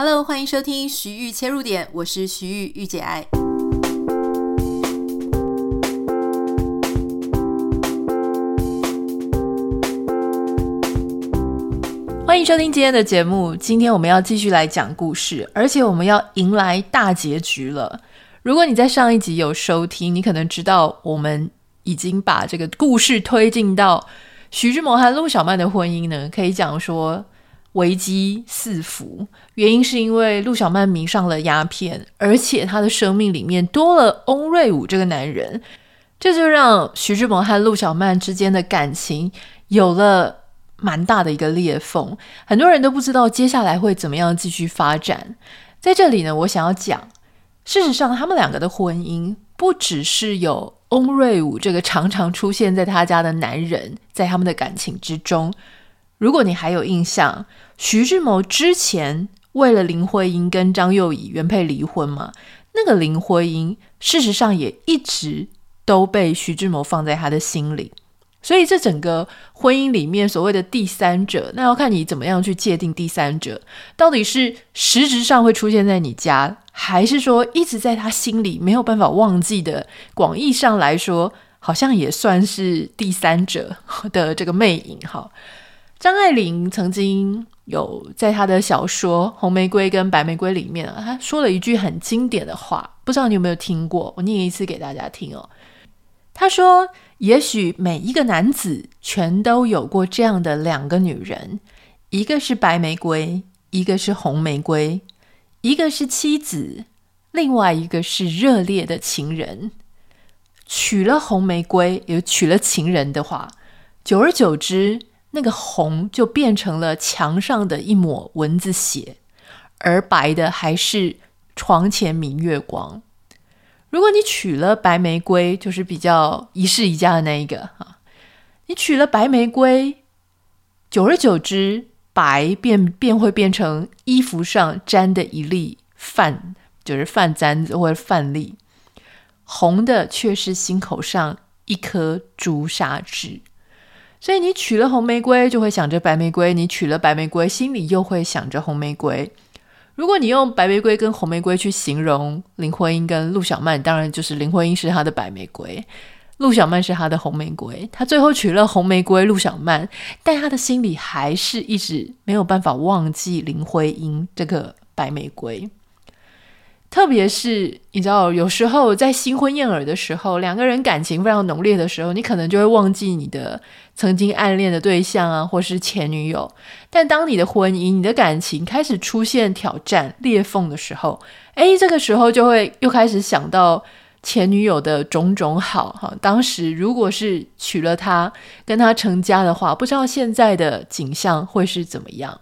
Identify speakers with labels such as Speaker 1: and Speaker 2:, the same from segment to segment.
Speaker 1: Hello，欢迎收听徐玉切入点，我是徐豫御姐爱。欢迎收听今天的节目。今天我们要继续来讲故事，而且我们要迎来大结局了。如果你在上一集有收听，你可能知道我们已经把这个故事推进到徐志摩和陆小曼的婚姻呢，可以讲说。危机四伏，原因是因为陆小曼迷上了鸦片，而且她的生命里面多了翁瑞武这个男人，这就让徐志摩和陆小曼之间的感情有了蛮大的一个裂缝。很多人都不知道接下来会怎么样继续发展。在这里呢，我想要讲，事实上他们两个的婚姻不只是有翁瑞武这个常常出现在他家的男人在他们的感情之中。如果你还有印象，徐志摩之前为了林徽因跟张幼仪原配离婚嘛，那个林徽因事实上也一直都被徐志摩放在他的心里。所以这整个婚姻里面所谓的第三者，那要看你怎么样去界定第三者，到底是实质上会出现在你家，还是说一直在他心里没有办法忘记的？广义上来说，好像也算是第三者的这个魅影哈。张爱玲曾经有在她的小说《红玫瑰》跟《白玫瑰》里面啊，她说了一句很经典的话，不知道你有没有听过？我念一次给大家听哦。她说：“也许每一个男子全都有过这样的两个女人，一个是白玫瑰，一个是红玫瑰，一个是妻子，另外一个是热烈的情人。娶了红玫瑰，也娶了情人的话，久而久之。”那个红就变成了墙上的一抹蚊子血，而白的还是床前明月光。如果你娶了白玫瑰，就是比较一世一家的那一个哈。你娶了白玫瑰，久而久之，白便便会变成衣服上沾的一粒饭，就是饭簪子或者饭粒；红的却是心口上一颗朱砂痣。所以你娶了红玫瑰，就会想着白玫瑰；你娶了白玫瑰，心里又会想着红玫瑰。如果你用白玫瑰跟红玫瑰去形容林徽因跟陆小曼，当然就是林徽因是她的白玫瑰，陆小曼是她的红玫瑰。她最后娶了红玫瑰陆小曼，但她的心里还是一直没有办法忘记林徽因这个白玫瑰。特别是你知道，有时候在新婚燕尔的时候，两个人感情非常浓烈的时候，你可能就会忘记你的曾经暗恋的对象啊，或是前女友。但当你的婚姻、你的感情开始出现挑战、裂缝的时候，诶，这个时候就会又开始想到前女友的种种好哈。当时如果是娶了她，跟她成家的话，不知道现在的景象会是怎么样。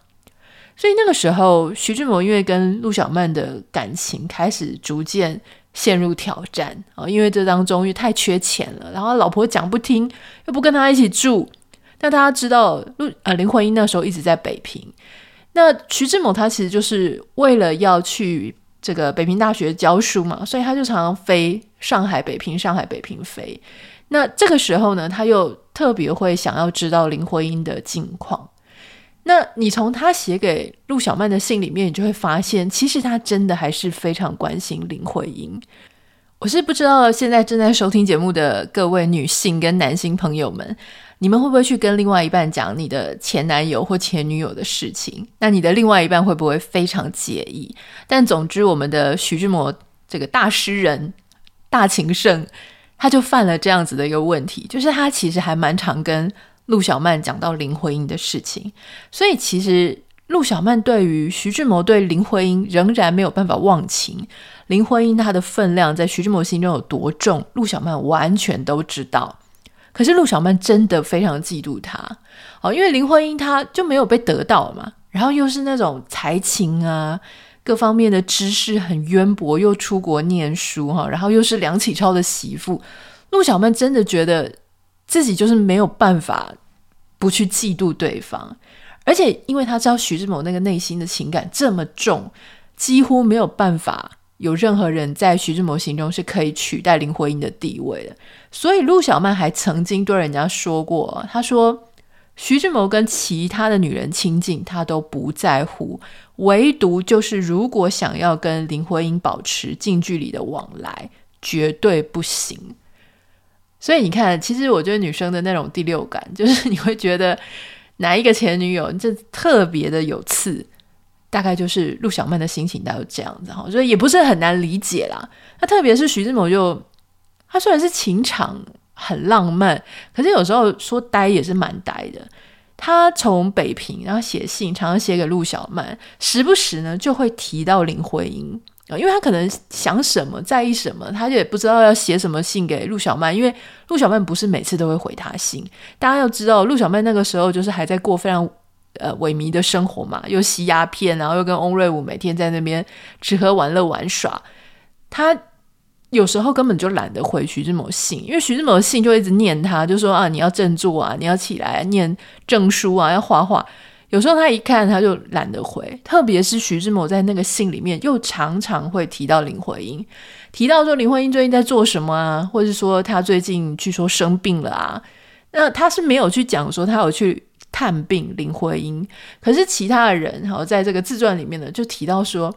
Speaker 1: 所以那个时候，徐志摩因为跟陆小曼的感情开始逐渐陷入挑战啊，因为这当中又太缺钱了，然后老婆讲不听，又不跟他一起住。那大家知道，陆呃林徽因那时候一直在北平，那徐志摩他其实就是为了要去这个北平大学教书嘛，所以他就常常飞上海、北平、上海、北平飞。那这个时候呢，他又特别会想要知道林徽因的近况。那你从他写给陆小曼的信里面，你就会发现，其实他真的还是非常关心林徽因。我是不知道现在正在收听节目的各位女性跟男性朋友们，你们会不会去跟另外一半讲你的前男友或前女友的事情？那你的另外一半会不会非常介意？但总之，我们的徐志摩这个大诗人、大情圣，他就犯了这样子的一个问题，就是他其实还蛮常跟。陆小曼讲到林徽因的事情，所以其实陆小曼对于徐志摩对林徽因仍然没有办法忘情。林徽因她的分量在徐志摩心中有多重，陆小曼完全都知道。可是陆小曼真的非常嫉妒她，哦，因为林徽因她就没有被得到嘛，然后又是那种才情啊，各方面的知识很渊博，又出国念书哈，然后又是梁启超的媳妇，陆小曼真的觉得。自己就是没有办法不去嫉妒对方，而且因为他知道徐志摩那个内心的情感这么重，几乎没有办法有任何人在徐志摩心中是可以取代林徽因的地位的。所以陆小曼还曾经对人家说过：“他说徐志摩跟其他的女人亲近，他都不在乎，唯独就是如果想要跟林徽因保持近距离的往来，绝对不行。所以你看，其实我觉得女生的那种第六感，就是你会觉得哪一个前女友就特别的有刺，大概就是陆小曼的心情，大概这样子哈，所以也不是很难理解啦。那特别是徐志摩就，他虽然是情场。很浪漫，可是有时候说呆也是蛮呆的。他从北平，然后写信，常常写给陆小曼，时不时呢就会提到林徽因，因为他可能想什么，在意什么，他也不知道要写什么信给陆小曼，因为陆小曼不是每次都会回他信。大家要知道，陆小曼那个时候就是还在过非常呃萎靡的生活嘛，又吸鸦片，然后又跟翁瑞武每天在那边吃喝玩乐玩耍，他。有时候根本就懒得回徐志摩信，因为徐志摩信就一直念他，就说啊，你要振作啊，你要起来念证书啊，要画画。有时候他一看他就懒得回，特别是徐志摩在那个信里面又常常会提到林徽因，提到说林徽因最近在做什么啊，或者是说他最近据说生病了啊。那他是没有去讲说他有去探病林徽因，可是其他的人好在这个自传里面呢就提到说。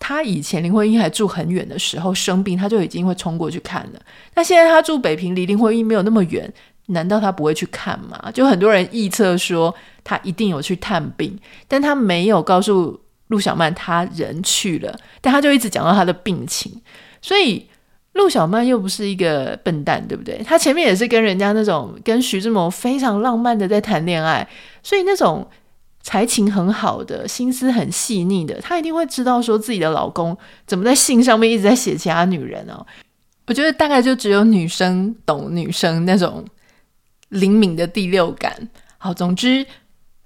Speaker 1: 他以前林徽因还住很远的时候生病，他就已经会冲过去看了。那现在他住北平，离林徽因没有那么远，难道他不会去看吗？就很多人臆测说他一定有去探病，但他没有告诉陆小曼他人去了，但他就一直讲到他的病情。所以陆小曼又不是一个笨蛋，对不对？他前面也是跟人家那种跟徐志摩非常浪漫的在谈恋爱，所以那种。才情很好的，心思很细腻的，她一定会知道说自己的老公怎么在信上面一直在写其他女人哦。我觉得大概就只有女生懂女生那种灵敏的第六感。好，总之，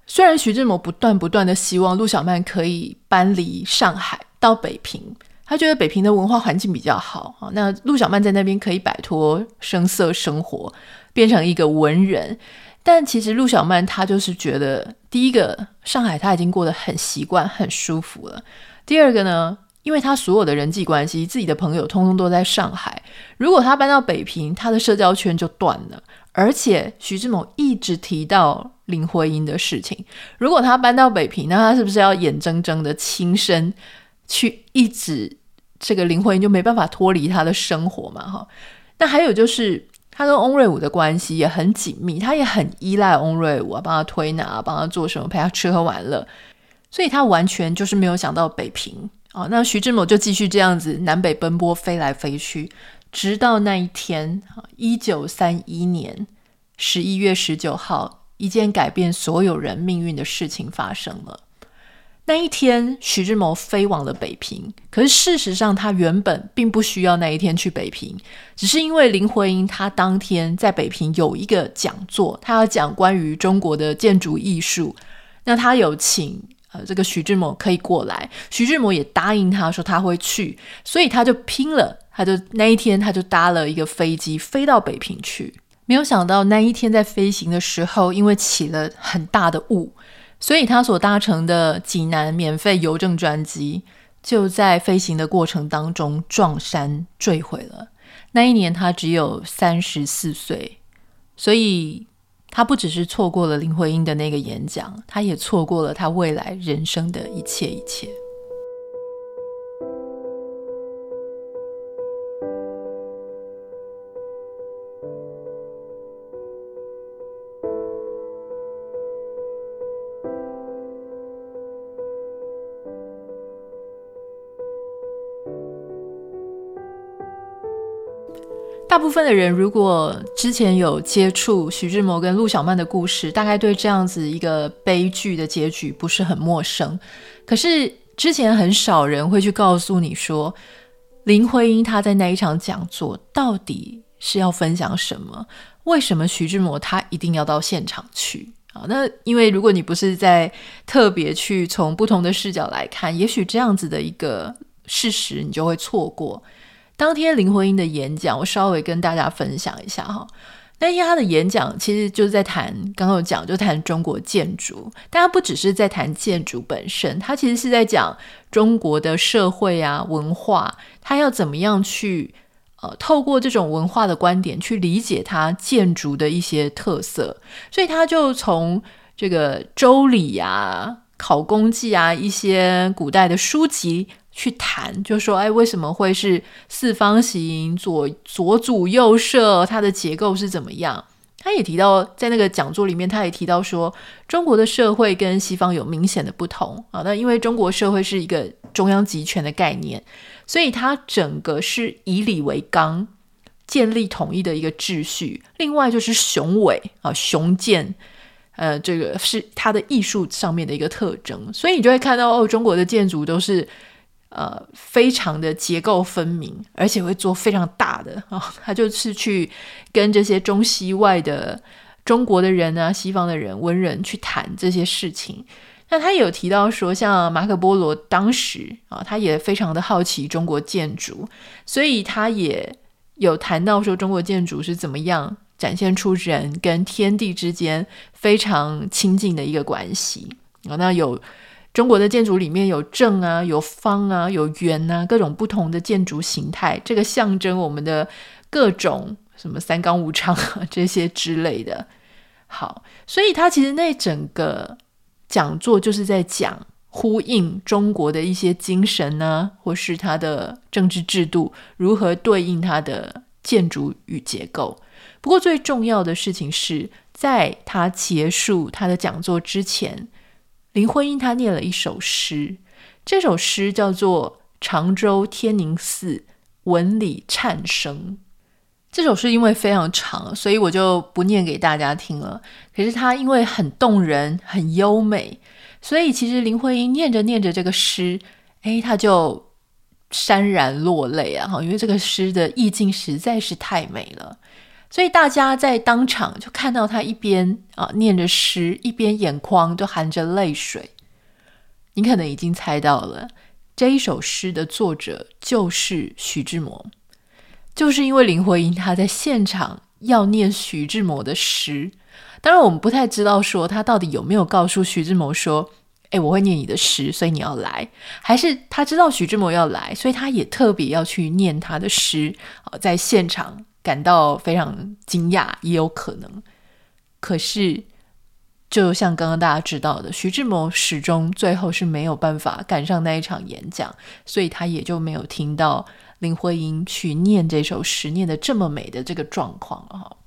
Speaker 1: 虽然徐志摩不断不断的希望陆小曼可以搬离上海到北平，他觉得北平的文化环境比较好啊，那陆小曼在那边可以摆脱声色生活，变成一个文人。但其实陆小曼她就是觉得，第一个上海她已经过得很习惯、很舒服了。第二个呢，因为她所有的人际关系、自己的朋友通通都在上海，如果她搬到北平，她的社交圈就断了。而且徐志摩一直提到林徽因的事情，如果她搬到北平，那她是不是要眼睁睁的亲身去一直这个林徽因就没办法脱离她的生活嘛？哈，那还有就是。他跟翁瑞武的关系也很紧密，他也很依赖翁瑞武啊，帮他推拿，帮他做什么，陪他吃喝玩乐，所以他完全就是没有想到北平啊。那徐志摩就继续这样子南北奔波，飞来飞去，直到那一天啊，一九三一年十一月十九号，一件改变所有人命运的事情发生了。那一天，徐志摩飞往了北平。可是事实上，他原本并不需要那一天去北平，只是因为林徽因她当天在北平有一个讲座，她要讲关于中国的建筑艺术。那他有请呃这个徐志摩可以过来，徐志摩也答应他说他会去，所以他就拼了，他就那一天他就搭了一个飞机飞到北平去。没有想到那一天在飞行的时候，因为起了很大的雾。所以他所搭乘的济南免费邮政专机，就在飞行的过程当中撞山坠毁了。那一年他只有三十四岁，所以他不只是错过了林徽因的那个演讲，他也错过了他未来人生的一切一切。大部分的人如果之前有接触徐志摩跟陆小曼的故事，大概对这样子一个悲剧的结局不是很陌生。可是之前很少人会去告诉你说，林徽因她在那一场讲座到底是要分享什么？为什么徐志摩他一定要到现场去啊？那因为如果你不是在特别去从不同的视角来看，也许这样子的一个事实你就会错过。当天林徽因的演讲，我稍微跟大家分享一下哈。那天他的演讲其实就是在谈，刚刚有讲就谈中国建筑，但他不只是在谈建筑本身，他其实是在讲中国的社会啊文化，他要怎么样去呃，透过这种文化的观点去理解它建筑的一些特色，所以他就从这个《周礼》啊、《考工记》啊一些古代的书籍去谈，就说，哎，为什么会是四方形、左左阻右摄？它的结构是怎么样？他也提到，在那个讲座里面，他也提到说，中国的社会跟西方有明显的不同啊。那因为中国社会是一个中央集权的概念，所以它整个是以礼为纲，建立统一的一个秩序。另外就是雄伟啊，雄健，呃，这个是它的艺术上面的一个特征。所以你就会看到哦，中国的建筑都是。呃，非常的结构分明，而且会做非常大的啊、哦。他就是去跟这些中西外的中国的人啊、西方的人、文人去谈这些事情。那他有提到说，像马可波罗当时啊、他也非常的好奇中国建筑，所以他也有谈到说，中国建筑是怎么样展现出人跟天地之间非常亲近的一个关系啊、那有。中国的建筑里面有正啊，有方啊，有圆啊，各种不同的建筑形态，这个象征我们的各种什么三纲五常 这些之类的。好，所以他其实那整个讲座就是在讲呼应中国的一些精神呢、或是他的政治制度如何对应他的建筑与结构。不过最重要的事情是在他结束他的讲座之前。林徽因她念了一首诗，这首诗叫做《常州天宁寺闻礼忏声》。这首诗因为非常长，所以我就不念给大家听了。可是它因为很动人、很优美，所以其实林徽因念着念着这个诗，哎，她就潸然落泪啊！哈因为这个诗的意境实在是太美了。所以大家在当场就看到他一边啊念着诗，一边眼眶都含着泪水。你可能已经猜到了，这一首诗的作者就是徐志摩，就是因为林徽因他在现场要念徐志摩的诗。当然，我们不太知道说他到底有没有告诉徐志摩说：“哎，我会念你的诗，所以你要来。”还是他知道徐志摩要来，所以他也特别要去念他的诗啊，在现场。感到非常惊讶，也有可能。可是，就像刚刚大家知道的，徐志摩始终最后是没有办法赶上那一场演讲，所以他也就没有听到林徽因去念这首诗，念得这么美的这个状况哈。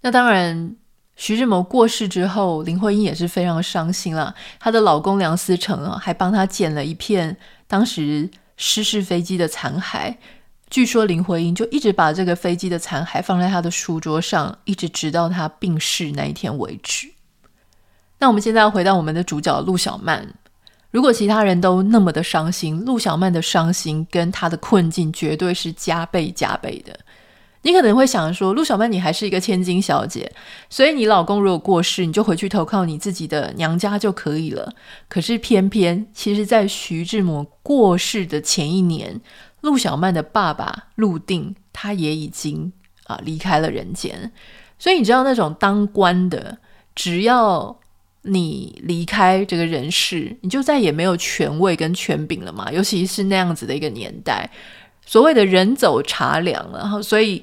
Speaker 1: 那当然，徐志摩过世之后，林徽因也是非常伤心了。她的老公梁思成啊，还帮她捡了一片当时失事飞机的残骸。据说林徽因就一直把这个飞机的残骸放在她的书桌上，一直直到她病逝那一天为止。那我们现在要回到我们的主角陆小曼。如果其他人都那么的伤心，陆小曼的伤心跟她的困境绝对是加倍加倍的。你可能会想说，陆小曼你还是一个千金小姐，所以你老公如果过世，你就回去投靠你自己的娘家就可以了。可是偏偏，其实在徐志摩过世的前一年。陆小曼的爸爸陆定，他也已经啊离开了人间，所以你知道那种当官的，只要你离开这个人世，你就再也没有权位跟权柄了嘛。尤其是那样子的一个年代，所谓的人走茶凉了，然后所以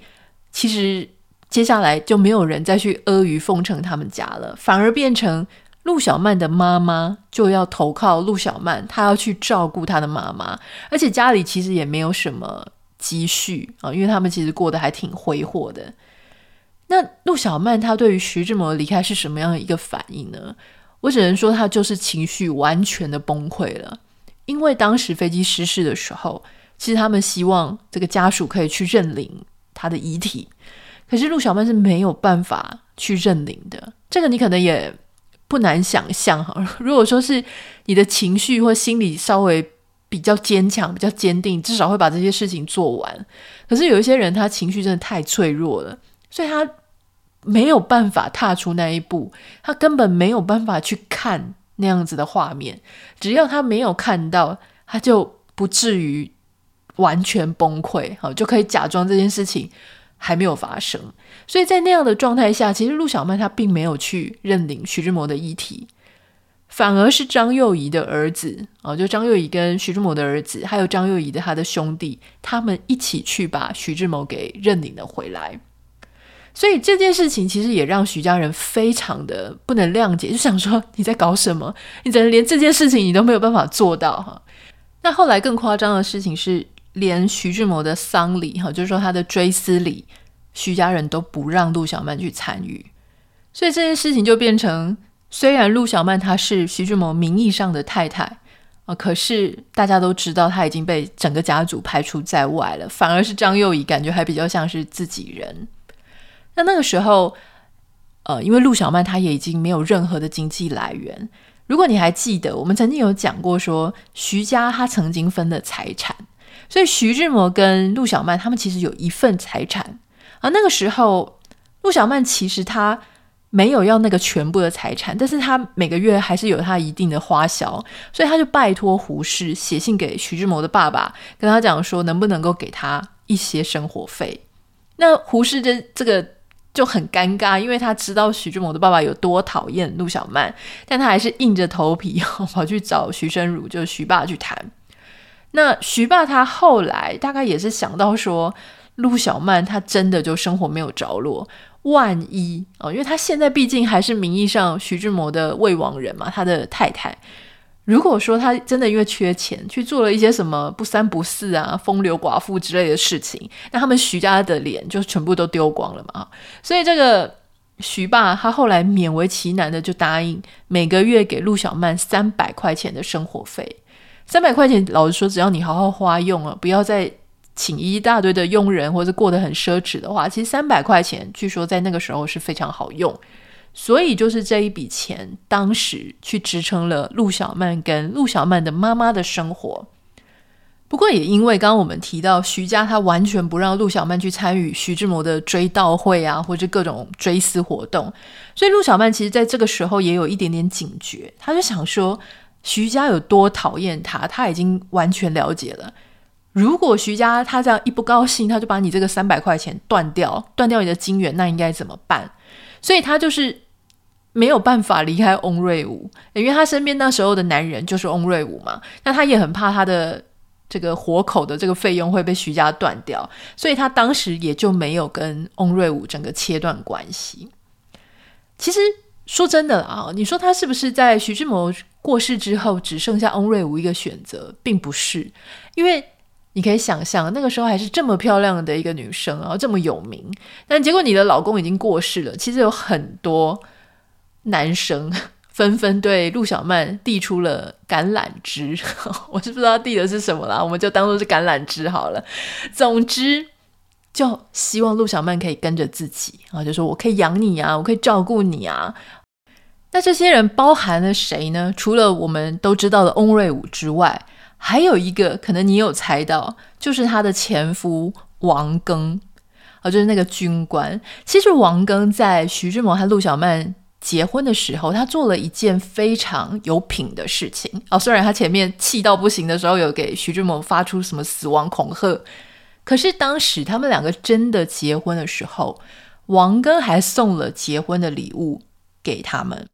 Speaker 1: 其实接下来就没有人再去阿谀奉承他们家了，反而变成。陆小曼的妈妈就要投靠陆小曼，她要去照顾她的妈妈，而且家里其实也没有什么积蓄啊，因为他们其实过得还挺挥霍的。那陆小曼她对于徐志摩离开是什么样的一个反应呢？我只能说她就是情绪完全的崩溃了，因为当时飞机失事的时候，其实他们希望这个家属可以去认领他的遗体，可是陆小曼是没有办法去认领的。这个你可能也。不难想象哈，如果说是你的情绪或心理稍微比较坚强、比较坚定，至少会把这些事情做完。可是有一些人，他情绪真的太脆弱了，所以他没有办法踏出那一步，他根本没有办法去看那样子的画面。只要他没有看到，他就不至于完全崩溃，好，就可以假装这件事情还没有发生，所以在那样的状态下，其实陆小曼她并没有去认领徐志摩的遗体，反而是张幼仪的儿子哦，就张幼仪跟徐志摩的儿子，还有张幼仪的他的兄弟，他们一起去把徐志摩给认领了回来。所以这件事情其实也让徐家人非常的不能谅解，就想说你在搞什么？你怎么连这件事情你都没有办法做到哈？那后来更夸张的事情是，连徐志摩的丧礼哈，就是说他的追思礼，徐家人都不让陆小曼去参与。所以这件事情就变成，虽然陆小曼她是徐志摩名义上的太太啊，可是大家都知道她已经被整个家族排除在外了，反而是张幼仪感觉还比较像是自己人。那那个时候，呃，因为陆小曼她也已经没有任何的经济来源。如果你还记得，我们曾经有讲过说，徐家他曾经分了财产，所以徐志摩跟陆小曼他们其实有一份财产。而那个时候，陆小曼其实他没有要那个全部的财产，但是他每个月还是有他一定的花销，所以他就拜托胡适写信给徐志摩的爸爸，跟他讲说，能不能够给他一些生活费。那胡适这这个。就很尴尬，因为他知道徐志摩的爸爸有多讨厌陆小曼，但他还是硬着头皮 跑去找徐申如，就是徐爸去谈。那徐爸他后来大概也是想到说，陆小曼她真的就生活没有着落，万一哦，因为他现在毕竟还是名义上徐志摩的未亡人嘛，他的太太。如果说他真的因为缺钱去做了一些什么不三不四啊、风流寡妇之类的事情，那他们徐家的脸就全部都丢光了嘛。所以这个徐爸他后来勉为其难的就答应每个月给陆小曼三百块钱的生活费。三百块钱，老实说，只要你好好花用了，不要再请一大堆的佣人或者过得很奢侈的话，其实三百块钱据说在那个时候是非常好用。所以就是这一笔钱，当时去支撑了陆小曼跟陆小曼的妈妈的生活。不过也因为刚刚我们提到徐家他完全不让陆小曼去参与徐志摩的追悼会啊，或者各种追思活动，所以陆小曼其实在这个时候也有一点点警觉，他就想说徐家有多讨厌他，他已经完全了解了。如果徐家他这样一不高兴，他就把你这个三百块钱断掉，断掉你的金元，那应该怎么办？所以他就是没有办法离开翁瑞武，因为他身边那时候的男人就是翁瑞武嘛。那他也很怕他的这个活口的这个费用会被徐家断掉，所以他当时也就没有跟翁瑞武整个切断关系。其实说真的啊，你说他是不是在徐志摩过世之后只剩下翁瑞午一个选择，并不是，因为。你可以想象，那个时候还是这么漂亮的一个女生，然后这么有名，但结果你的老公已经过世了。其实有很多男生纷纷对陆小曼递出了橄榄枝，我是不知道递的是什么啦，我们就当做是橄榄枝好了。总之，就希望陆小曼可以跟着自己啊，就说我可以养你啊，我可以照顾你啊。那这些人包含了谁呢？除了我们都知道的翁瑞午之外。还有一个可能你有猜到，就是他的前夫王庚，啊，就是那个军官。其实王庚在徐志摩和陆小曼结婚的时候，他做了一件非常有品的事情。哦，虽然他前面气到不行的时候，有给徐志摩发出什么死亡恐吓，可是当时他们两个真的结婚的时候，王庚还送了结婚的礼物给他们。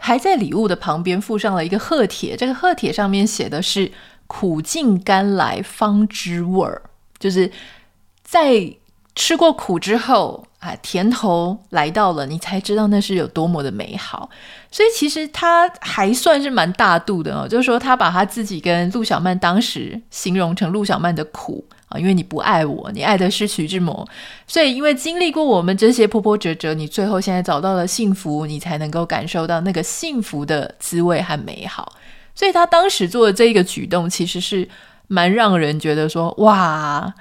Speaker 1: 还在礼物的旁边附上了一个贺帖，这个贺帖上面写的是“苦尽甘来方知味儿”，就是在吃过苦之后啊，甜头来到了，你才知道那是有多么的美好。所以其实他还算是蛮大度的哦，就是说他把他自己跟陆小曼当时形容成陆小曼的苦。啊，因为你不爱我，你爱的是徐志摩，所以因为经历过我们这些波波折折，你最后现在找到了幸福，你才能够感受到那个幸福的滋味和美好。所以他当时做的这一个举动，其实是蛮让人觉得说，哇，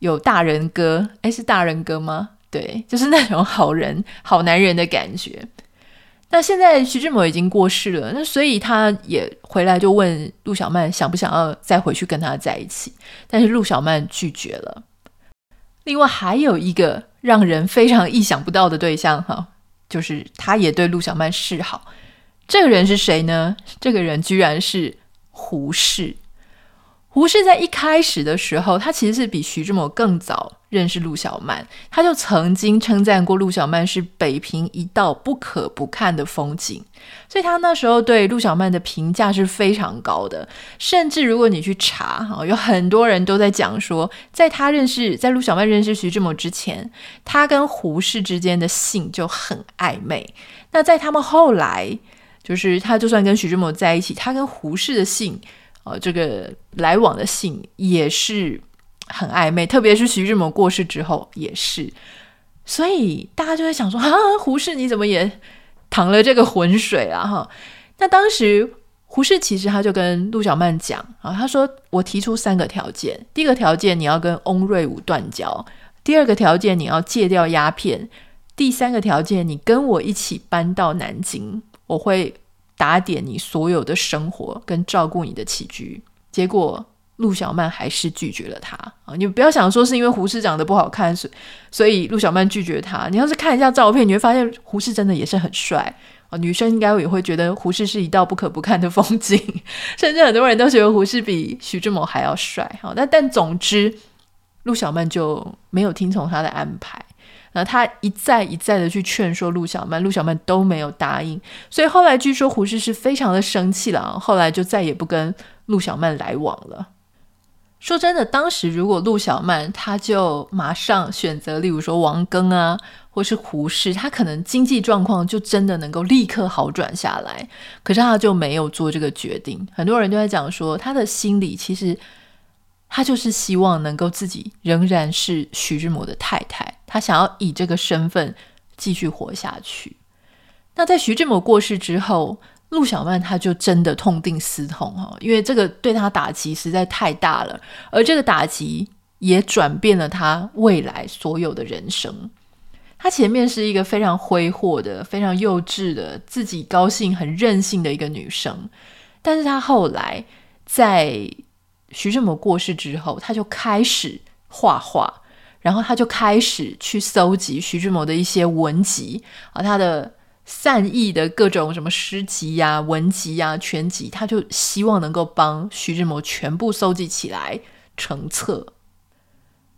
Speaker 1: 有大人哥，诶，是大人哥吗？对，就是那种好人、好男人的感觉。那现在徐志摩已经过世了，那所以他也回来就问陆小曼想不想要再回去跟他在一起，但是陆小曼拒绝了。另外还有一个让人非常意想不到的对象哈，就是他也对陆小曼示好。这个人是谁呢？这个人居然是胡适。胡适在一开始的时候，他其实是比徐志摩更早认识陆小曼，他就曾经称赞过陆小曼是北平一道不可不看的风景，所以他那时候对陆小曼的评价是非常高的。甚至如果你去查，哈，有很多人都在讲说，在他认识，在陆小曼认识徐志摩之前，他跟胡适之间的信就很暧昧。那在他们后来，就是他就算跟徐志摩在一起，他跟胡适的信。哦，这个来往的信也是很暧昧，特别是徐志摩过世之后也是，所以大家就在想说啊，胡适你怎么也淌了这个浑水啊？哈，那当时胡适其实他就跟陆小曼讲啊，他说我提出三个条件，第一个条件你要跟翁瑞午断交，第二个条件你要戒掉鸦片，第三个条件你跟我一起搬到南京，我会。打点你所有的生活跟照顾你的起居，结果陆小曼还是拒绝了他啊！你不要想说是因为胡适长得不好看，所所以陆小曼拒绝他。你要是看一下照片，你会发现胡适真的也是很帅啊！女生应该也会觉得胡适是一道不可不看的风景，甚至很多人都觉得胡适比徐志摩还要帅。好，但但总之，陆小曼就没有听从他的安排。那他一再一再的去劝说陆小曼，陆小曼都没有答应，所以后来据说胡适是非常的生气了，后来就再也不跟陆小曼来往了。说真的，当时如果陆小曼她就马上选择，例如说王庚啊，或是胡适，她可能经济状况就真的能够立刻好转下来，可是她就没有做这个决定。很多人都在讲说，她的心里其实。她就是希望能够自己仍然是徐志摩的太太，他想要以这个身份继续活下去。那在徐志摩过世之后，陆小曼他就真的痛定思痛哈，因为这个对他打击实在太大了，而这个打击也转变了他未来所有的人生。他前面是一个非常挥霍的、非常幼稚的、自己高兴、很任性的一个女生，但是她后来在。徐志摩过世之后，她就开始画画，然后他就开始去搜集徐志摩的一些文集啊，他的散佚的各种什么诗集呀、文集呀、全集，他就希望能够帮徐志摩全部搜集起来成册。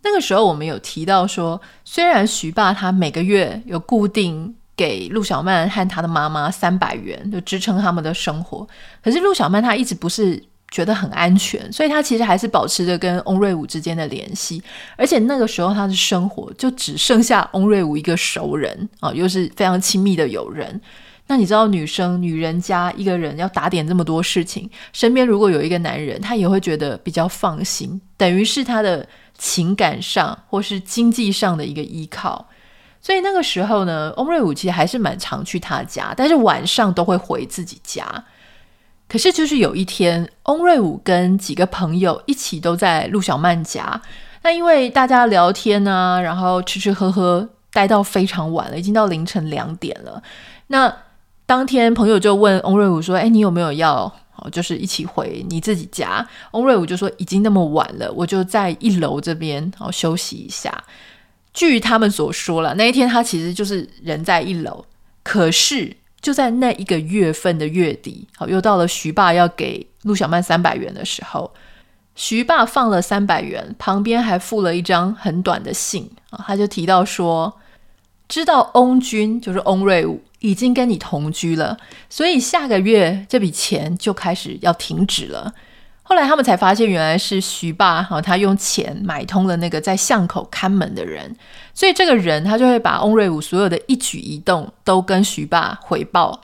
Speaker 1: 那个时候我们有提到说，虽然徐爸他每个月有固定给陆小曼和他的妈妈三百元，就支撑他们的生活，可是陆小曼她一直不是。觉得很安全，所以他其实还是保持着跟翁瑞午之间的联系，而且那个时候他的生活就只剩下翁瑞午一个熟人啊，又是非常亲密的友人。那你知道，女生女人家一个人要打点这么多事情，身边如果有一个男人，他也会觉得比较放心，等于是他的情感上或是经济上的一个依靠。所以那个时候呢，翁瑞午其实还是蛮常去他家，但是晚上都会回自己家。可是，就是有一天，翁瑞午跟几个朋友一起都在陆小曼家。那因为大家聊天啊，然后吃吃喝喝，待到非常晚了，已经到凌晨两点了。那当天，朋友就问翁瑞午说：“哎，你有没有要，就是一起回你自己家？”翁瑞午就说：“已经那么晚了，我就在一楼这边，好休息一下。”据他们所说了，那一天他其实就是人在一楼，可是。就在那一个月份的月底，好，又到了徐爸要给陆小曼三百元的时候，徐爸放了三百元，旁边还附了一张很短的信啊，他就提到说，知道翁君就是翁瑞武已经跟你同居了，所以下个月这笔钱就开始要停止了。后来他们才发现，原来是徐爸哈，他用钱买通了那个在巷口看门的人，所以这个人他就会把翁瑞午所有的一举一动都跟徐爸回报。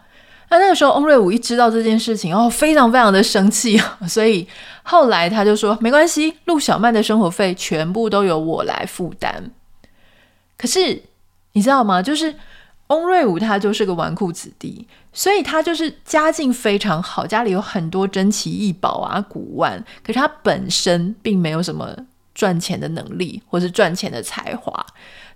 Speaker 1: 那那个时候，翁瑞午一知道这件事情，哦，非常非常的生气，所以后来他就说：“没关系，陆小曼的生活费全部都由我来负担。”可是你知道吗？就是。翁瑞午他就是个纨绔子弟，所以他就是家境非常好，家里有很多珍奇异宝啊、古玩。可是他本身并没有什么赚钱的能力，或是赚钱的才华，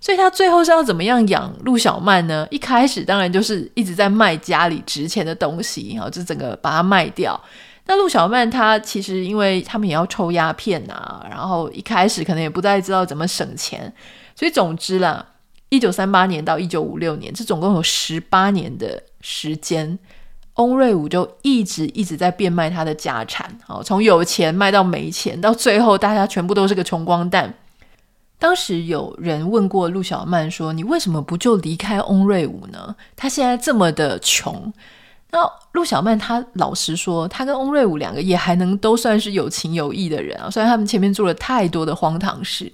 Speaker 1: 所以他最后是要怎么样养陆小曼呢？一开始当然就是一直在卖家里值钱的东西，然后就整个把它卖掉。那陆小曼她其实因为他们也要抽鸦片啊，然后一开始可能也不太知道怎么省钱，所以总之啦。一九三八年到一九五六年，这总共有十八年的时间，翁瑞武就一直一直在变卖他的家产，哦，从有钱卖到没钱，到最后大家全部都是个穷光蛋。当时有人问过陆小曼说：“你为什么不就离开翁瑞武呢？他现在这么的穷。”那陆小曼她老实说，她跟翁瑞武两个也还能都算是有情有义的人啊，虽然他们前面做了太多的荒唐事。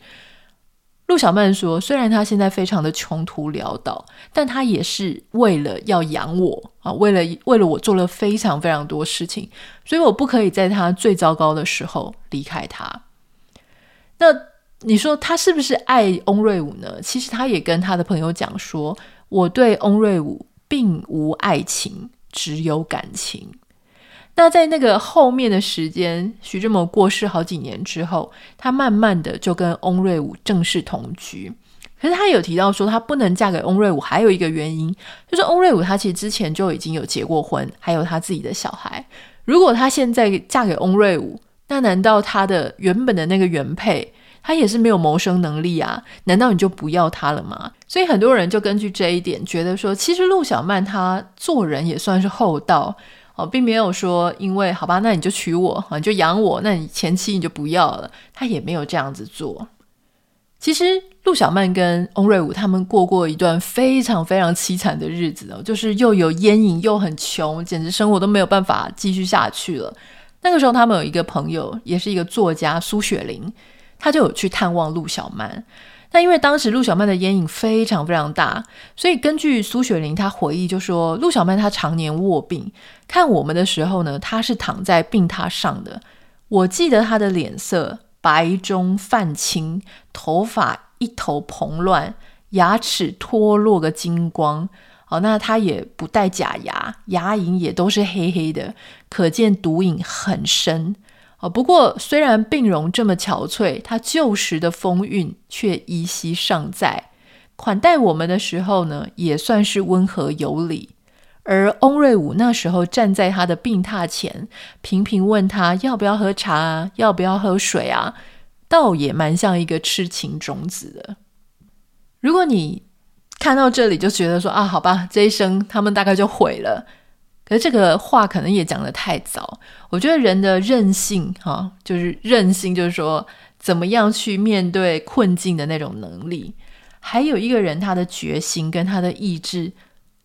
Speaker 1: 陆小曼说：“虽然他现在非常的穷途潦倒，但他也是为了要养我啊，为了为了我做了非常非常多事情，所以我不可以在他最糟糕的时候离开他。那你说他是不是爱翁瑞武呢？其实他也跟他的朋友讲说，我对翁瑞武并无爱情，只有感情。”那在那个后面的时间，徐志摩过世好几年之后，他慢慢的就跟翁瑞武正式同居。可是他有提到说，他不能嫁给翁瑞武，还有一个原因，就是翁瑞武他其实之前就已经有结过婚，还有他自己的小孩。如果他现在嫁给翁瑞武，那难道他的原本的那个原配，他也是没有谋生能力啊？难道你就不要他了吗？所以很多人就根据这一点，觉得说，其实陆小曼她做人也算是厚道。哦，并没有说，因为好吧，那你就娶我，你就养我，那你前妻你就不要了。他也没有这样子做。其实陆小曼跟翁瑞武他们过过一段非常非常凄惨的日子哦，就是又有烟瘾，又很穷，简直生活都没有办法继续下去了。那个时候，他们有一个朋友，也是一个作家苏雪玲，他就有去探望陆小曼。那因为当时陆小曼的烟瘾非常非常大，所以根据苏雪玲她回忆就说，陆小曼她常年卧病，看我们的时候呢，她是躺在病榻上的。我记得她的脸色白中泛青，头发一头蓬乱，牙齿脱落个精光。好，那她也不戴假牙，牙龈也都是黑黑的，可见毒瘾很深。不过虽然病容这么憔悴，他旧时的风韵却依稀尚在。款待我们的时候呢，也算是温和有礼。而翁瑞武那时候站在他的病榻前，频频问他要不要喝茶啊，要不要喝水啊，倒也蛮像一个痴情种子的。如果你看到这里就觉得说啊，好吧，这一生他们大概就毁了。这个话可能也讲得太早。我觉得人的韧性，哈，就是韧性，就是说怎么样去面对困境的那种能力。还有一个人，他的决心跟他的意志，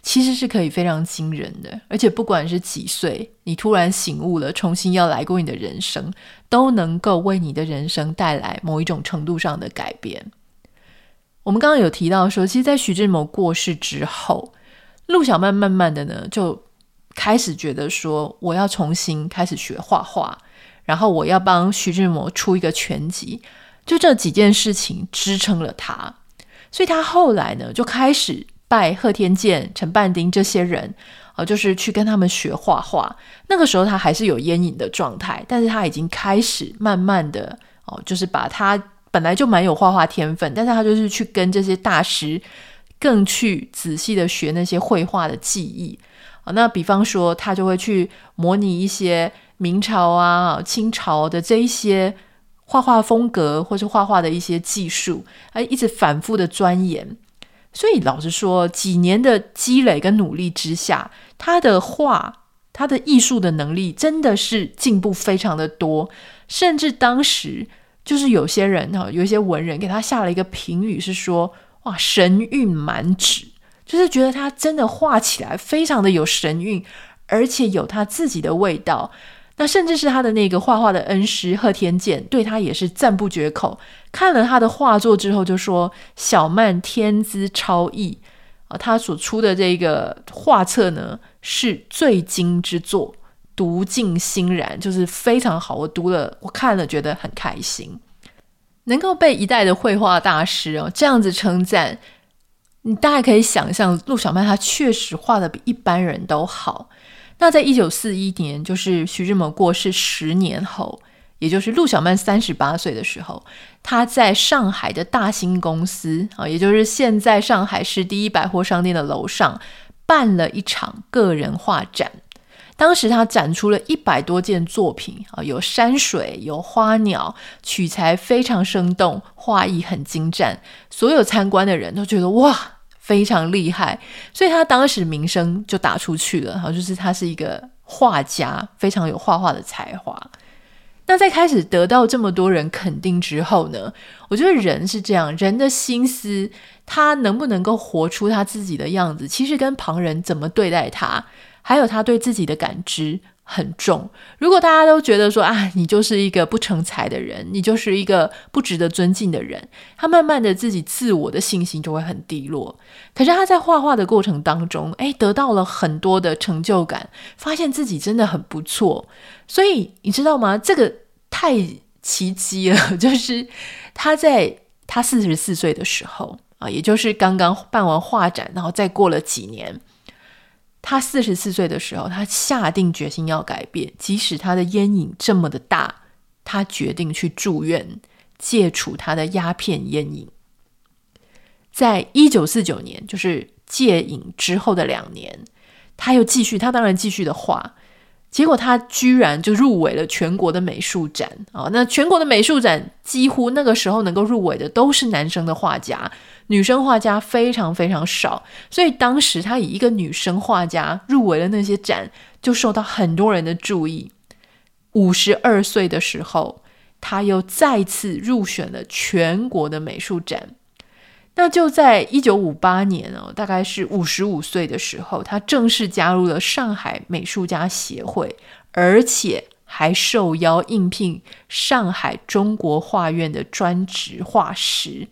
Speaker 1: 其实是可以非常惊人的。而且不管是几岁，你突然醒悟了，重新要来过你的人生，都能够为你的人生带来某一种程度上的改变。我们刚刚有提到说，其实，在徐志摩过世之后，陆小曼慢慢的呢，就开始觉得说，我要重新开始学画画，然后我要帮徐志摩出一个全集，就这几件事情支撑了他，所以他后来呢就开始拜贺天健、陈半丁这些人，啊、就是去跟他们学画画。那个时候他还是有烟瘾的状态，但是他已经开始慢慢的哦、就是把他本来就蛮有画画天分，但是他就是去跟这些大师更去仔细的学那些绘画的技艺。那比方说，他就会去模拟一些明朝啊、清朝的这一些画画风格，或是画画的一些技术，哎，一直反复的钻研。所以老实说，几年的积累跟努力之下，他的画、他的艺术的能力真的是进步非常的多。甚至当时就是有些人哈，有一些文人给他下了一个评语，是说：哇，神韵满纸。就是觉得他真的画起来非常的有神韵，而且有他自己的味道。那甚至是他的那个画画的恩师贺天健，对他也是赞不绝口。看了他的画作之后，就说小曼天资超逸啊，他所出的这个画册呢是最精之作，读尽欣然，就是非常好。我读了，我看了，觉得很开心，能够被一代的绘画大师哦这样子称赞。你大概可以想象，陆小曼她确实画的比一般人都好。那在一九四一年，就是徐志摩过世十年后，也就是陆小曼三十八岁的时候，她在上海的大兴公司啊，也就是现在上海市第一百货商店的楼上，办了一场个人画展。当时他展出了一百多件作品啊，有山水，有花鸟，取材非常生动，画艺很精湛。所有参观的人都觉得哇，非常厉害，所以他当时名声就打出去了，哈，就是他是一个画家，非常有画画的才华。那在开始得到这么多人肯定之后呢，我觉得人是这样，人的心思，他能不能够活出他自己的样子，其实跟旁人怎么对待他，还有他对自己的感知很重。如果大家都觉得说啊，你就是一个不成才的人，你就是一个不值得尊敬的人，他慢慢的自己自我的信心就会很低落。可是他在画画的过程当中，诶，得到了很多的成就感，发现自己真的很不错。所以你知道吗？这个太奇迹了，就是他在他四十四岁的时候啊，也就是刚刚办完画展，然后再过了几年，他四十四岁的时候，他下定决心要改变，即使他的烟瘾这么的大，他决定去住院戒除他的鸦片烟瘾。在一九四九年，就是戒瘾之后的两年，他又继续，他当然继续的画。结果他居然就入围了全国的美术展啊！那全国的美术展几乎那个时候能够入围的都是男生的画家，女生画家非常非常少。所以当时她以一个女生画家入围了那些展，就受到很多人的注意。五十二岁的时候，她又再次入选了全国的美术展。那就在一九五八年哦，大概是五十五岁的时候，她正式加入了上海美术家协会，而且还受邀应聘上海中国画院的专职画师。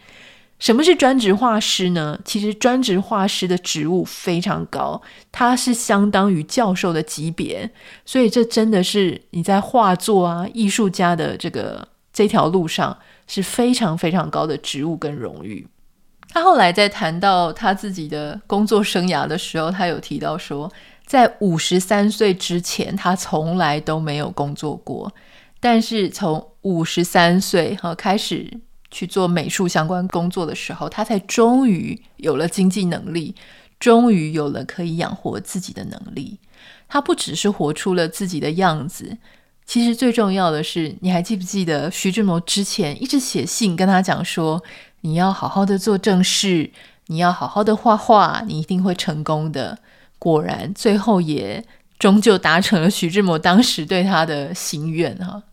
Speaker 1: 什么是专职画师呢？其实专职画师的职务非常高，它是相当于教授的级别，所以这真的是你在画作啊、艺术家的这个这条路上是非常非常高的职务跟荣誉。他后来在谈到他自己的工作生涯的时候，他有提到说，在五十三岁之前，他从来都没有工作过。但是从五十三岁哈开始去做美术相关工作的时候，他才终于有了经济能力，终于有了可以养活自己的能力。他不只是活出了自己的样子，其实最重要的是，你还记不记得徐志摩之前一直写信跟他讲说，你要好好的做正事，你要好好的画画，你一定会成功的。果然，最后也终究达成了徐志摩当时对他的心愿哈。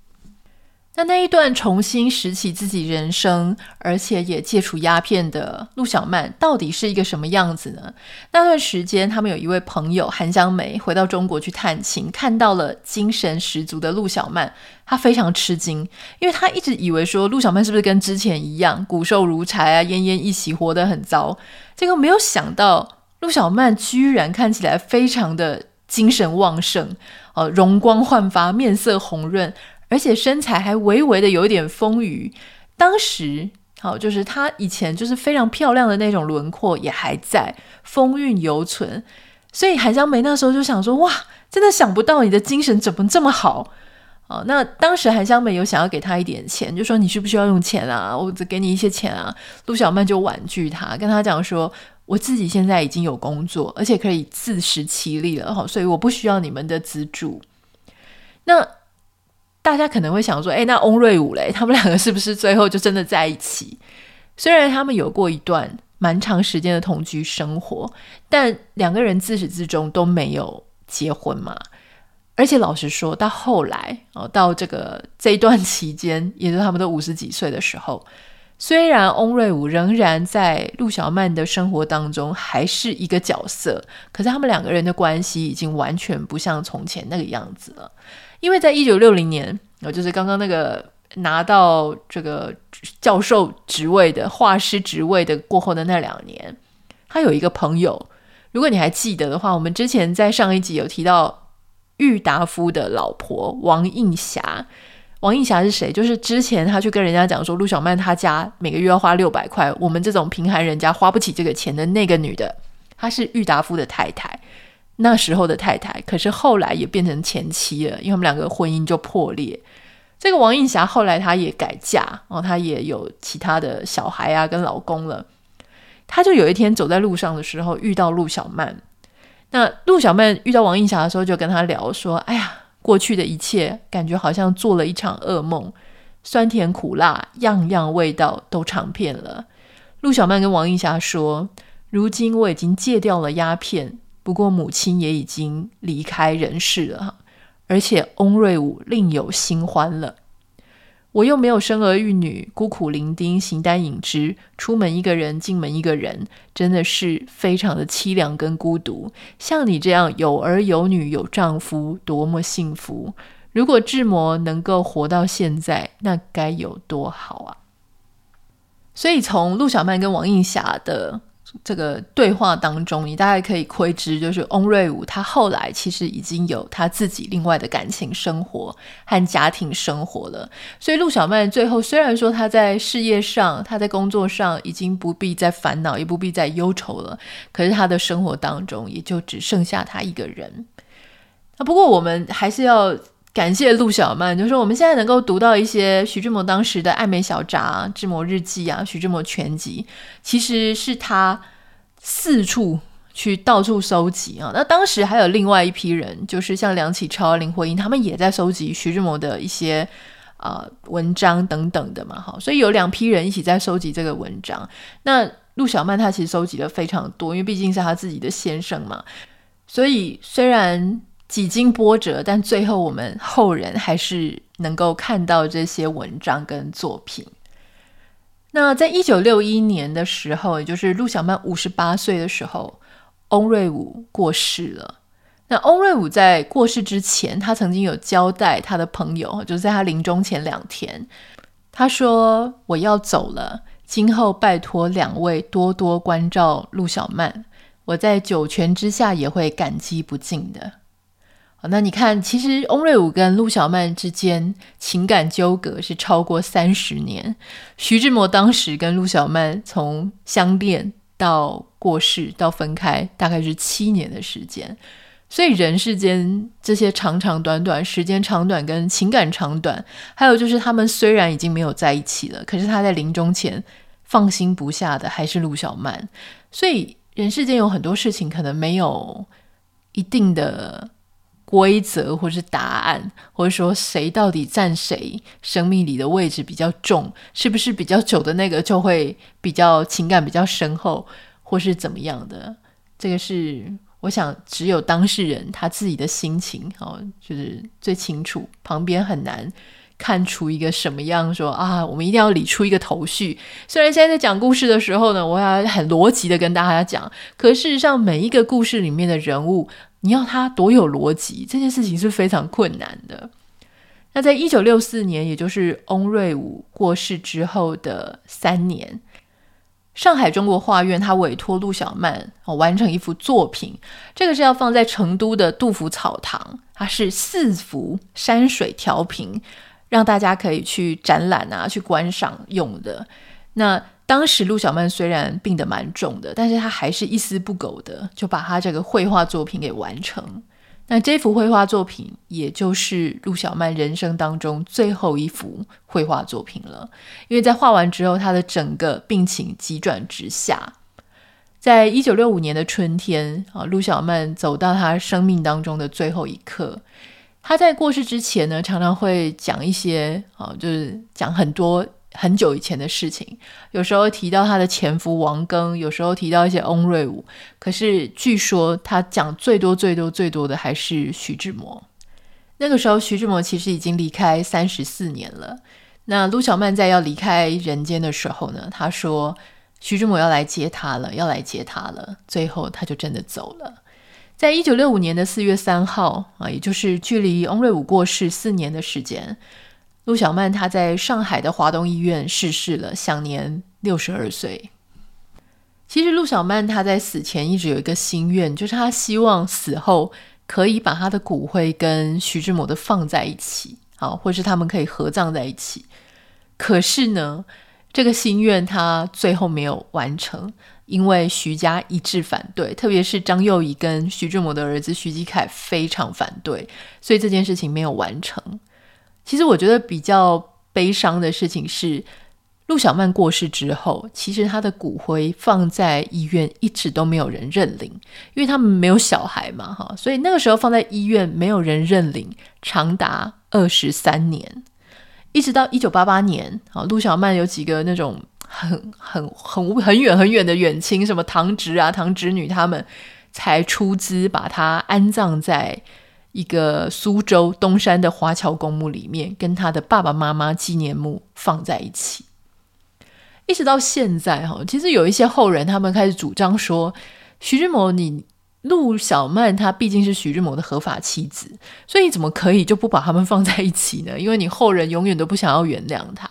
Speaker 1: 那那一段重新拾起自己人生，而且也戒除鸦片的陆小曼，到底是一个什么样子呢？那段时间，他们有一位朋友韩香梅回到中国去探亲，看到了精神十足的陆小曼，她非常吃惊，因为她一直以为说陆小曼是不是跟之前一样骨瘦如柴啊，奄奄一息，活得很糟。结果没有想到，陆小曼居然看起来非常的精神旺盛，呃，容光焕发，面色红润。而且身材还微微的有一点丰腴，当时好就是她以前就是非常漂亮的那种轮廓也还在，风韵犹存。所以韩香梅那时候就想说：“哇，真的想不到你的精神怎么这么好啊！”那当时韩香梅有想要给他一点钱，就说：“你需不需要用钱啊？我只给你一些钱啊。”陆小曼就婉拒他，跟他讲说：“我自己现在已经有工作，而且可以自食其力了，好，所以我不需要你们的资助。”那。大家可能会想说，诶，那翁瑞午嘞？他们两个是不是最后就真的在一起？虽然他们有过一段蛮长时间的同居生活，但两个人自始至终都没有结婚嘛。而且老实说，到后来哦，到这个这一段期间，也就是他们都五十几岁的时候，虽然翁瑞午仍然在陆小曼的生活当中还是一个角色，可是他们两个人的关系已经完全不像从前那个样子了。因为在一九六零年，我就是刚刚那个拿到这个教授职位的画师职位的过后的那两年，他有一个朋友，如果你还记得的话，我们之前在上一集有提到郁达夫的老婆王映霞。王映霞是谁？就是之前他去跟人家讲说，陆小曼她家每个月要花六百块，我们这种贫寒人家花不起这个钱的那个女的，她是郁达夫的太太。那时候的太太，可是后来也变成前妻了，因为他们两个婚姻就破裂。这个王映霞后来她也改嫁，哦，她也有其他的小孩啊，跟老公了。她就有一天走在路上的时候遇到陆小曼。那陆小曼遇到王映霞的时候，就跟他聊说：“哎呀，过去的一切感觉好像做了一场噩梦，酸甜苦辣样样味道都尝遍了。”陆小曼跟王映霞说。如今我已经戒掉了鸦片，不过母亲也已经离开人世了，而且翁瑞武另有新欢了。我又没有生儿育女，孤苦伶仃，形单影只，出门一个人，进门一个人，真的是非常的凄凉跟孤独。像你这样有儿有女有丈夫，多么幸福！如果志摩能够活到现在，那该有多好啊！所以从陆小曼跟王映霞的。这个对话当中，你大概可以窥知，就是翁瑞武他后来其实已经有他自己另外的感情生活和家庭生活了。所以陆小曼最后虽然说他在事业上、他在工作上已经不必再烦恼，也不必再忧愁了，可是他的生活当中也就只剩下他一个人。那，不过我们还是要。感谢陆小曼，就是我们现在能够读到一些徐志摩当时的《爱美小札》《志摩日记》啊，《徐志摩全集》，其实是他四处去到处收集啊。那当时还有另外一批人，就是像梁启超、林徽因，他们也在收集徐志摩的一些啊、文章等等的嘛。哈，所以有两批人一起在收集这个文章。那陆小曼她其实收集的非常多，因为毕竟是他自己的先生嘛。所以虽然。几经波折，但最后我们后人还是能够看到这些文章跟作品。那在一九六一年的时候，也就是陆小曼五十八岁的时候，翁瑞武过世了。那翁瑞武在过世之前，他曾经有交代他的朋友，就是在他临终前两天，他说：“我要走了，今后拜托两位多多关照陆小曼，我在九泉之下也会感激不尽的。”那你看，其实翁瑞武跟陆小曼之间情感纠葛是超过三十年。徐志摩当时跟陆小曼从相恋到过世到分开，大概是七年的时间。所以人世间这些长长短短、时间长短跟情感长短，还有就是他们虽然已经没有在一起了，可是他在临终前放心不下的还是陆小曼。所以人世间有很多事情可能没有一定的。规则，或是答案，或者说谁到底占谁生命里的位置比较重，是不是比较久的那个就会比较情感比较深厚，或是怎么样的？这个是我想只有当事人他自己的心情哦，就是最清楚，旁边很难看出一个什么样说啊，我们一定要理出一个头绪。虽然现在在讲故事的时候呢，我要很逻辑的跟大家讲，可事实上每一个故事里面的人物。你要他多有逻辑，这件事情是非常困难的。那在一九六四年，也就是翁瑞武过世之后的三年，上海中国画院他委托陆小曼完成一幅作品，这个是要放在成都的杜甫草堂，它是四幅山水调屏，让大家可以去展览啊，去观赏用的。那当时陆小曼虽然病得蛮重的，但是他还是一丝不苟的就把他这个绘画作品给完成。那这幅绘画作品，也就是陆小曼人生当中最后一幅绘画作品了。因为在画完之后，他的整个病情急转直下。在一九六五年的春天啊，陆小曼走到他生命当中的最后一刻。他在过世之前呢，常常会讲一些啊，就是讲很多。很久以前的事情，有时候提到他的前夫王庚，有时候提到一些翁瑞武。可是据说他讲最多、最多、最多的还是徐志摩。那个时候，徐志摩其实已经离开三十四年了。那陆小曼在要离开人间的时候呢，他说徐志摩要来接他了，要来接他了。最后他就真的走了。在一九六五年的四月三号啊，也就是距离翁瑞武过世四年的时间。陆小曼她在上海的华东医院逝世了，享年六十二岁。其实陆小曼她在死前一直有一个心愿，就是她希望死后可以把她的骨灰跟徐志摩的放在一起，啊，或是他们可以合葬在一起。可是呢，这个心愿她最后没有完成，因为徐家一致反对，特别是张幼仪跟徐志摩的儿子徐继凯非常反对，所以这件事情没有完成。其实我觉得比较悲伤的事情是，陆小曼过世之后，其实她的骨灰放在医院一直都没有人认领，因为他们没有小孩嘛，哈，所以那个时候放在医院没有人认领，长达二十三年，一直到一九八八年，啊，陆小曼有几个那种很很很很远很远的远亲，什么堂侄啊、堂侄女，他们才出资把她安葬在一个苏州东山的华侨公墓里面，跟他的爸爸妈妈纪念墓放在一起。一直到现在哈，其实有一些后人他们开始主张说，徐志摩你。陆小曼她毕竟是徐志摩的合法妻子，所以你怎么可以就不把他们放在一起呢？因为你后人永远都不想要原谅他，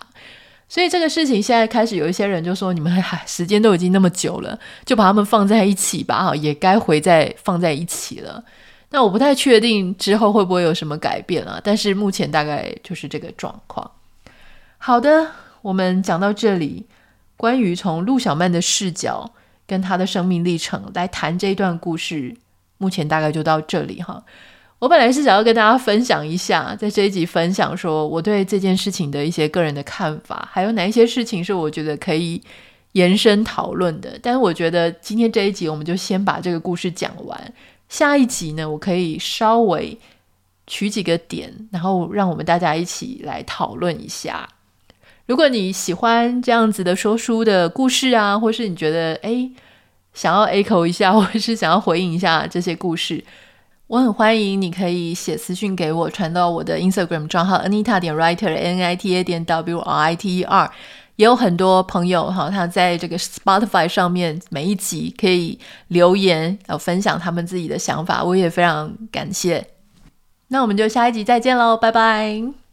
Speaker 1: 所以这个事情现在开始有一些人就说：你们时间都已经那么久了，就把他们放在一起吧，哈，也该回再放在一起了。那我不太确定之后会不会有什么改变啊，但是目前大概就是这个状况。好的，我们讲到这里，关于从陆小曼的视角。跟她的生命历程来谈这一段故事，目前大概就到这里哈。我本来是想要跟大家分享一下，在这一集分享说我对这件事情的一些个人的看法，还有哪一些事情是我觉得可以延伸讨论的。但是我觉得今天这一集我们就先把这个故事讲完，下一集呢，我可以稍微取几个点，然后让我们大家一起来讨论一下。如果你喜欢这样子的说书的故事啊，或是你觉得诶想要 echo 一下，或是想要回应一下这些故事，我很欢迎你可以写私讯给我，传到我的 Instagram 账号 Anita 点 Writer N I T A 点 W R I T E R。也有很多朋友哈，他在这个 Spotify 上面每一集可以留言，要分享他们自己的想法，我也非常感谢。那我们就下一集再见喽，拜拜。